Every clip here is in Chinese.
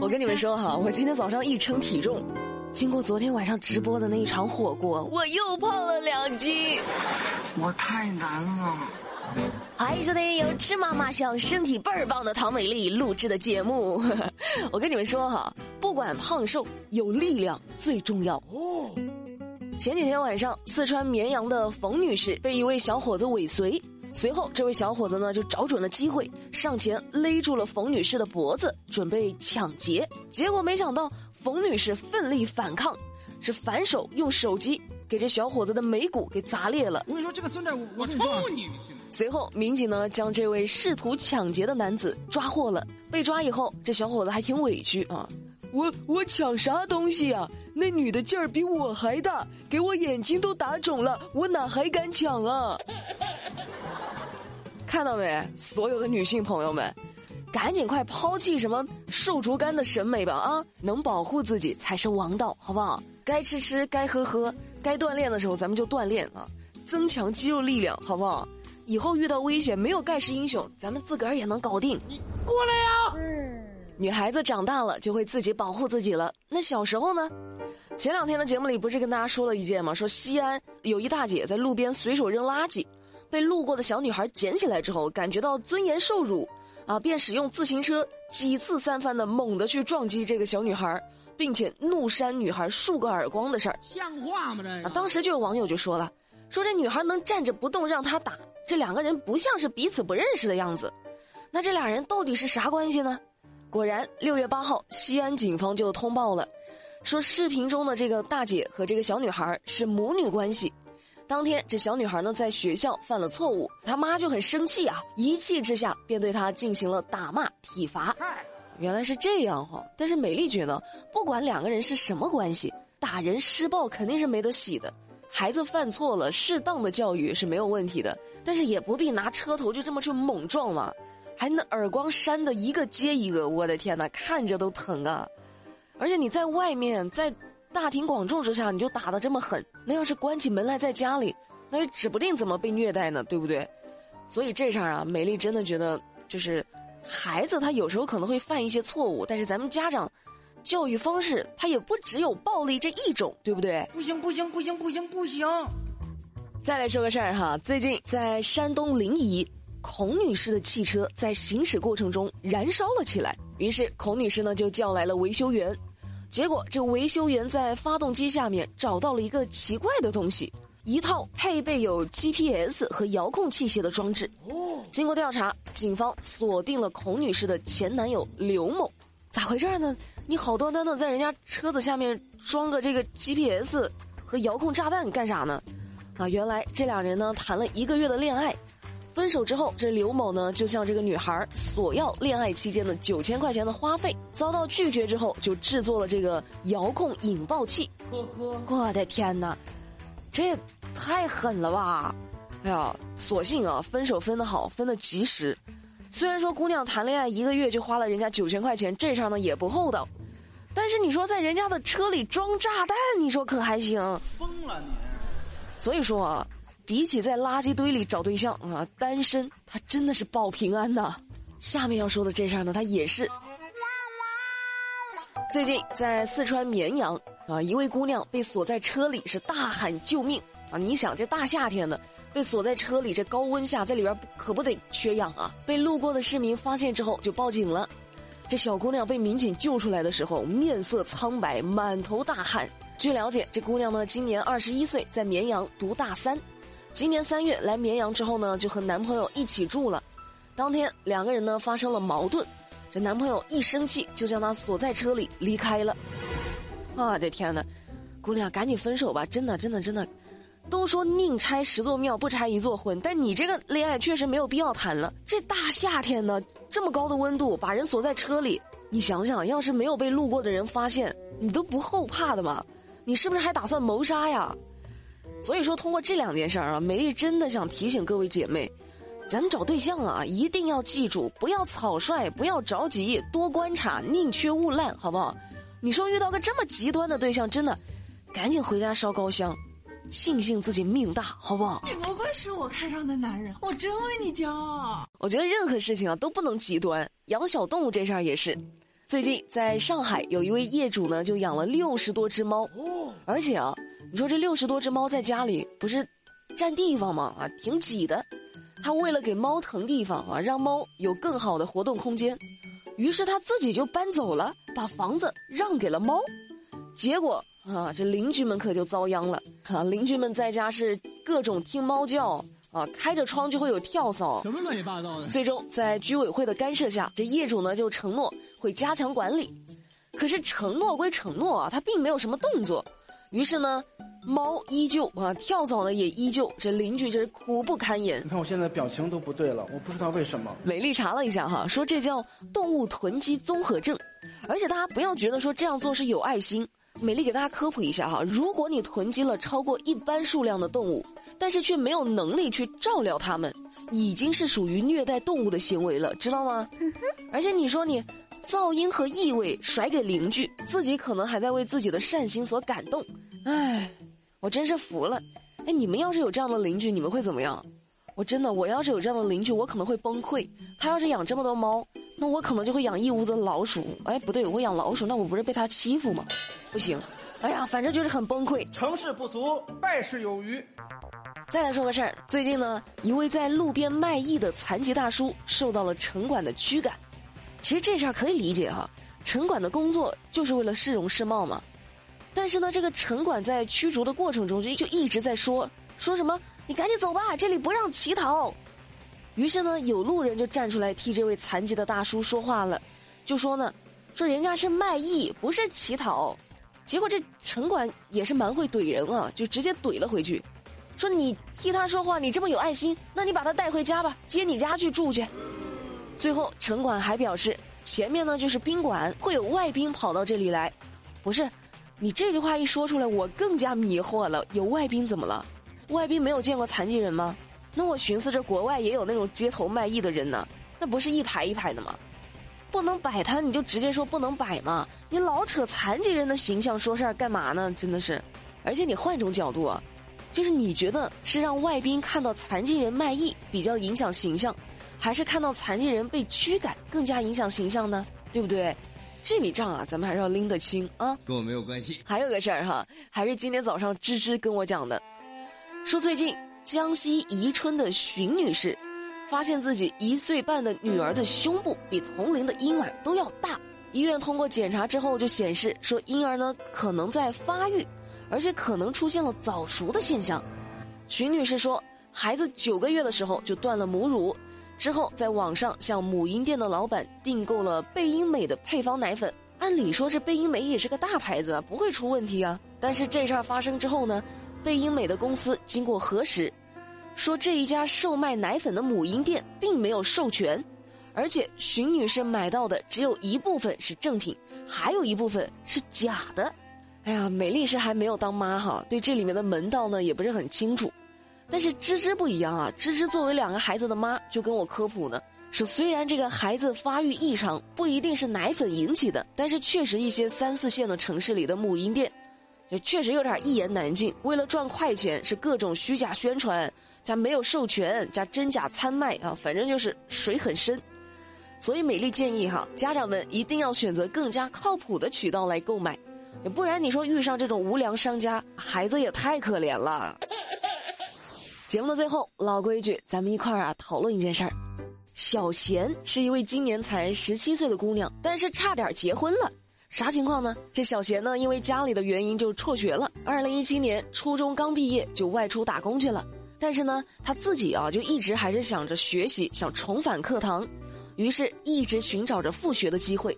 我跟你们说哈，我今天早上一称体重，经过昨天晚上直播的那一场火锅，我又胖了两斤。我太难了。欢迎收听由芝麻麻香、身体倍儿棒的唐美丽录制的节目。我跟你们说哈，不管胖瘦，有力量最重要。哦。前几天晚上，四川绵阳的冯女士被一位小伙子尾随。随后，这位小伙子呢就找准了机会，上前勒住了冯女士的脖子，准备抢劫。结果没想到，冯女士奋力反抗，是反手用手机给这小伙子的眉骨给砸裂了。我跟你说，这个孙子，我抽你！随后，民警呢将这位试图抢劫的男子抓获了。被抓以后，这小伙子还挺委屈啊。我我抢啥东西呀？那女的劲儿比我还大，给我眼睛都打肿了，我哪还敢抢啊？看到没，所有的女性朋友们，赶紧快抛弃什么瘦竹竿的审美吧啊！能保护自己才是王道，好不好？该吃吃，该喝喝，该锻炼的时候咱们就锻炼啊，增强肌肉力量，好不好？以后遇到危险，没有盖世英雄，咱们自个儿也能搞定。你过来呀！嗯女孩子长大了就会自己保护自己了。那小时候呢？前两天的节目里不是跟大家说了一件吗？说西安有一大姐在路边随手扔垃圾，被路过的小女孩捡起来之后，感觉到尊严受辱，啊，便使用自行车几次三番的猛地去撞击这个小女孩，并且怒扇女孩数个耳光的事儿，像话吗？这当时就有网友就说了，说这女孩能站着不动让他打，这两个人不像是彼此不认识的样子，那这俩人到底是啥关系呢？果然，六月八号，西安警方就通报了，说视频中的这个大姐和这个小女孩是母女关系。当天，这小女孩呢在学校犯了错误，她妈就很生气啊，一气之下便对她进行了打骂体罚。原来是这样哈，但是美丽觉得，不管两个人是什么关系，打人施暴肯定是没得洗的。孩子犯错了，适当的教育是没有问题的，但是也不必拿车头就这么去猛撞嘛。还那耳光扇的一个接一个，我的天哪，看着都疼啊！而且你在外面，在大庭广众之下，你就打的这么狠，那要是关起门来在家里，那也指不定怎么被虐待呢，对不对？所以这事儿啊，美丽真的觉得，就是孩子他有时候可能会犯一些错误，但是咱们家长教育方式他也不只有暴力这一种，对不对？不行不行不行不行不行！再来说个事儿哈，最近在山东临沂。孔女士的汽车在行驶过程中燃烧了起来，于是孔女士呢就叫来了维修员，结果这维修员在发动机下面找到了一个奇怪的东西，一套配备有 GPS 和遥控器械的装置。经过调查，警方锁定了孔女士的前男友刘某。咋回事呢？你好端端的在人家车子下面装个这个 GPS 和遥控炸弹干啥呢？啊，原来这两人呢谈了一个月的恋爱。分手之后，这刘某呢就向这个女孩索要恋爱期间的九千块钱的花费，遭到拒绝之后，就制作了这个遥控引爆器。呵呵，我的天哪，这也太狠了吧！哎呀，所幸啊，分手分得好，分得及时。虽然说姑娘谈恋爱一个月就花了人家九千块钱，这事儿呢也不厚道。但是你说在人家的车里装炸弹，你说可还行？疯了你！所以说啊。比起在垃圾堆里找对象啊，单身他真的是保平安呐。下面要说的这事儿呢，他也是。最近在四川绵阳啊，一位姑娘被锁在车里，是大喊救命啊！你想这大夏天的，被锁在车里，这高温下在里边可不得缺氧啊！被路过的市民发现之后就报警了。这小姑娘被民警救出来的时候，面色苍白，满头大汗。据了解，这姑娘呢今年二十一岁，在绵阳读大三。今年三月来绵阳之后呢，就和男朋友一起住了。当天两个人呢发生了矛盾，这男朋友一生气就将她锁在车里离开了。我的天哪，姑娘赶紧分手吧！真的真的真的，都说宁拆十座庙不拆一座婚，但你这个恋爱确实没有必要谈了。这大夏天的这么高的温度，把人锁在车里，你想想，要是没有被路过的人发现，你都不后怕的吗？你是不是还打算谋杀呀？所以说，通过这两件事儿啊，美丽真的想提醒各位姐妹，咱们找对象啊，一定要记住，不要草率，不要着急，多观察，宁缺毋滥，好不好？你说遇到个这么极端的对象，真的，赶紧回家烧高香，庆幸自己命大，好不好？你不愧是我看上的男人，我真为你骄傲。我觉得任何事情啊都不能极端，养小动物这事儿也是。最近在上海有一位业主呢，就养了六十多只猫，而且啊，你说这六十多只猫在家里不是占地方吗？啊，挺挤的。他为了给猫腾地方啊，让猫有更好的活动空间，于是他自己就搬走了，把房子让给了猫。结果啊，这邻居们可就遭殃了啊！邻居们在家是各种听猫叫。啊，开着窗就会有跳蚤，什么乱七八糟的。最终在居委会的干涉下，这业主呢就承诺会加强管理。可是承诺归承诺啊，他并没有什么动作。于是呢，猫依旧啊，跳蚤呢也依旧，这邻居真是苦不堪言。你看我现在表情都不对了，我不知道为什么。美丽查了一下哈，说这叫动物囤积综合症，而且大家不要觉得说这样做是有爱心。美丽给大家科普一下哈，如果你囤积了超过一般数量的动物，但是却没有能力去照料它们，已经是属于虐待动物的行为了，知道吗？而且你说你噪音和异味甩给邻居，自己可能还在为自己的善心所感动，唉，我真是服了。哎，你们要是有这样的邻居，你们会怎么样？我真的，我要是有这样的邻居，我可能会崩溃。他要是养这么多猫。那我可能就会养一屋子老鼠，哎，不对，我养老鼠，那我不是被他欺负吗？不行，哎呀，反正就是很崩溃。成事不足，败事有余。再来说个事儿，最近呢，一位在路边卖艺的残疾大叔受到了城管的驱赶。其实这事儿可以理解哈，城管的工作就是为了市容市貌嘛。但是呢，这个城管在驱逐的过程中就就一直在说说什么，你赶紧走吧，这里不让乞讨。于是呢，有路人就站出来替这位残疾的大叔说话了，就说呢，说人家是卖艺，不是乞讨。结果这城管也是蛮会怼人啊，就直接怼了回去，说你替他说话，你这么有爱心，那你把他带回家吧，接你家去住去。最后城管还表示，前面呢就是宾馆，会有外宾跑到这里来。不是，你这句话一说出来，我更加迷惑了。有外宾怎么了？外宾没有见过残疾人吗？那我寻思，着国外也有那种街头卖艺的人呢，那不是一排一排的吗？不能摆摊，你就直接说不能摆嘛！你老扯残疾人的形象说事儿干嘛呢？真的是，而且你换种角度啊，就是你觉得是让外宾看到残疾人卖艺比较影响形象，还是看到残疾人被驱赶更加影响形象呢？对不对？这笔账啊，咱们还是要拎得清啊。跟我没有关系。还有个事儿哈，还是今天早上芝芝跟我讲的，说最近。江西宜春的荀女士，发现自己一岁半的女儿的胸部比同龄的婴儿都要大。医院通过检查之后就显示说，婴儿呢可能在发育，而且可能出现了早熟的现象。荀女士说，孩子九个月的时候就断了母乳，之后在网上向母婴店的老板订购了贝因美的配方奶粉。按理说，这贝因美也是个大牌子，不会出问题啊。但是这事儿发生之后呢？贝因美的公司经过核实，说这一家售卖奶粉的母婴店并没有授权，而且荀女士买到的只有一部分是正品，还有一部分是假的。哎呀，美丽是还没有当妈哈，对这里面的门道呢也不是很清楚。但是芝芝不一样啊，芝芝作为两个孩子的妈，就跟我科普呢，说虽然这个孩子发育异常不一定是奶粉引起的，但是确实一些三四线的城市里的母婴店。就确实有点一言难尽，为了赚快钱，是各种虚假宣传，加没有授权，加真假参卖啊，反正就是水很深。所以美丽建议哈，家长们一定要选择更加靠谱的渠道来购买，不然你说遇上这种无良商家，孩子也太可怜了。节目的最后，老规矩，咱们一块儿啊讨论一件事儿。小贤是一位今年才十七岁的姑娘，但是差点结婚了。啥情况呢？这小贤呢，因为家里的原因就辍学了。二零一七年初中刚毕业就外出打工去了。但是呢，他自己啊就一直还是想着学习，想重返课堂，于是一直寻找着复学的机会。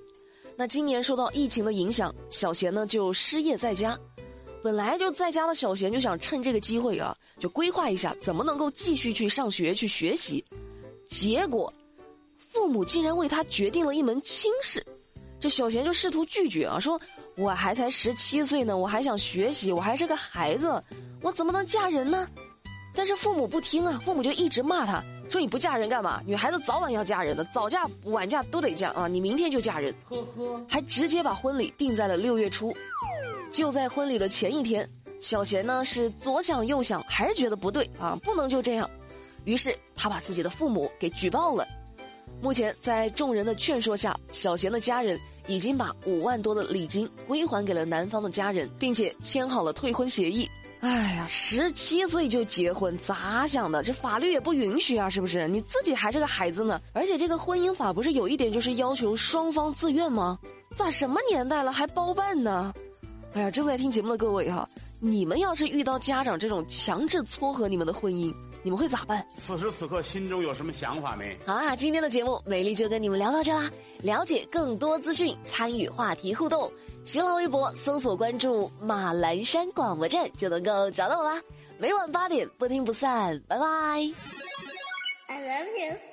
那今年受到疫情的影响，小贤呢就失业在家。本来就在家的小贤就想趁这个机会啊，就规划一下怎么能够继续去上学去学习。结果，父母竟然为他决定了一门亲事。这小贤就试图拒绝啊，说我还才十七岁呢，我还想学习，我还是个孩子，我怎么能嫁人呢？但是父母不听啊，父母就一直骂他，说你不嫁人干嘛？女孩子早晚要嫁人的，早嫁晚嫁都得嫁啊！你明天就嫁人，呵呵，还直接把婚礼定在了六月初。就在婚礼的前一天，小贤呢是左想右想，还是觉得不对啊，不能就这样，于是他把自己的父母给举报了。目前，在众人的劝说下，小贤的家人已经把五万多的礼金归还给了男方的家人，并且签好了退婚协议。哎呀，十七岁就结婚，咋想的？这法律也不允许啊，是不是？你自己还是个孩子呢，而且这个婚姻法不是有一点就是要求双方自愿吗？咋什么年代了还包办呢？哎呀，正在听节目的各位哈，你们要是遇到家长这种强制撮合你们的婚姻，你们会咋办？此时此刻心中有什么想法没？好啦，今天的节目美丽就跟你们聊到这啦。了解更多资讯，参与话题互动，新浪微博搜索关注马栏山广播站就能够找到我啦。每晚八点不听不散，拜拜。I love you.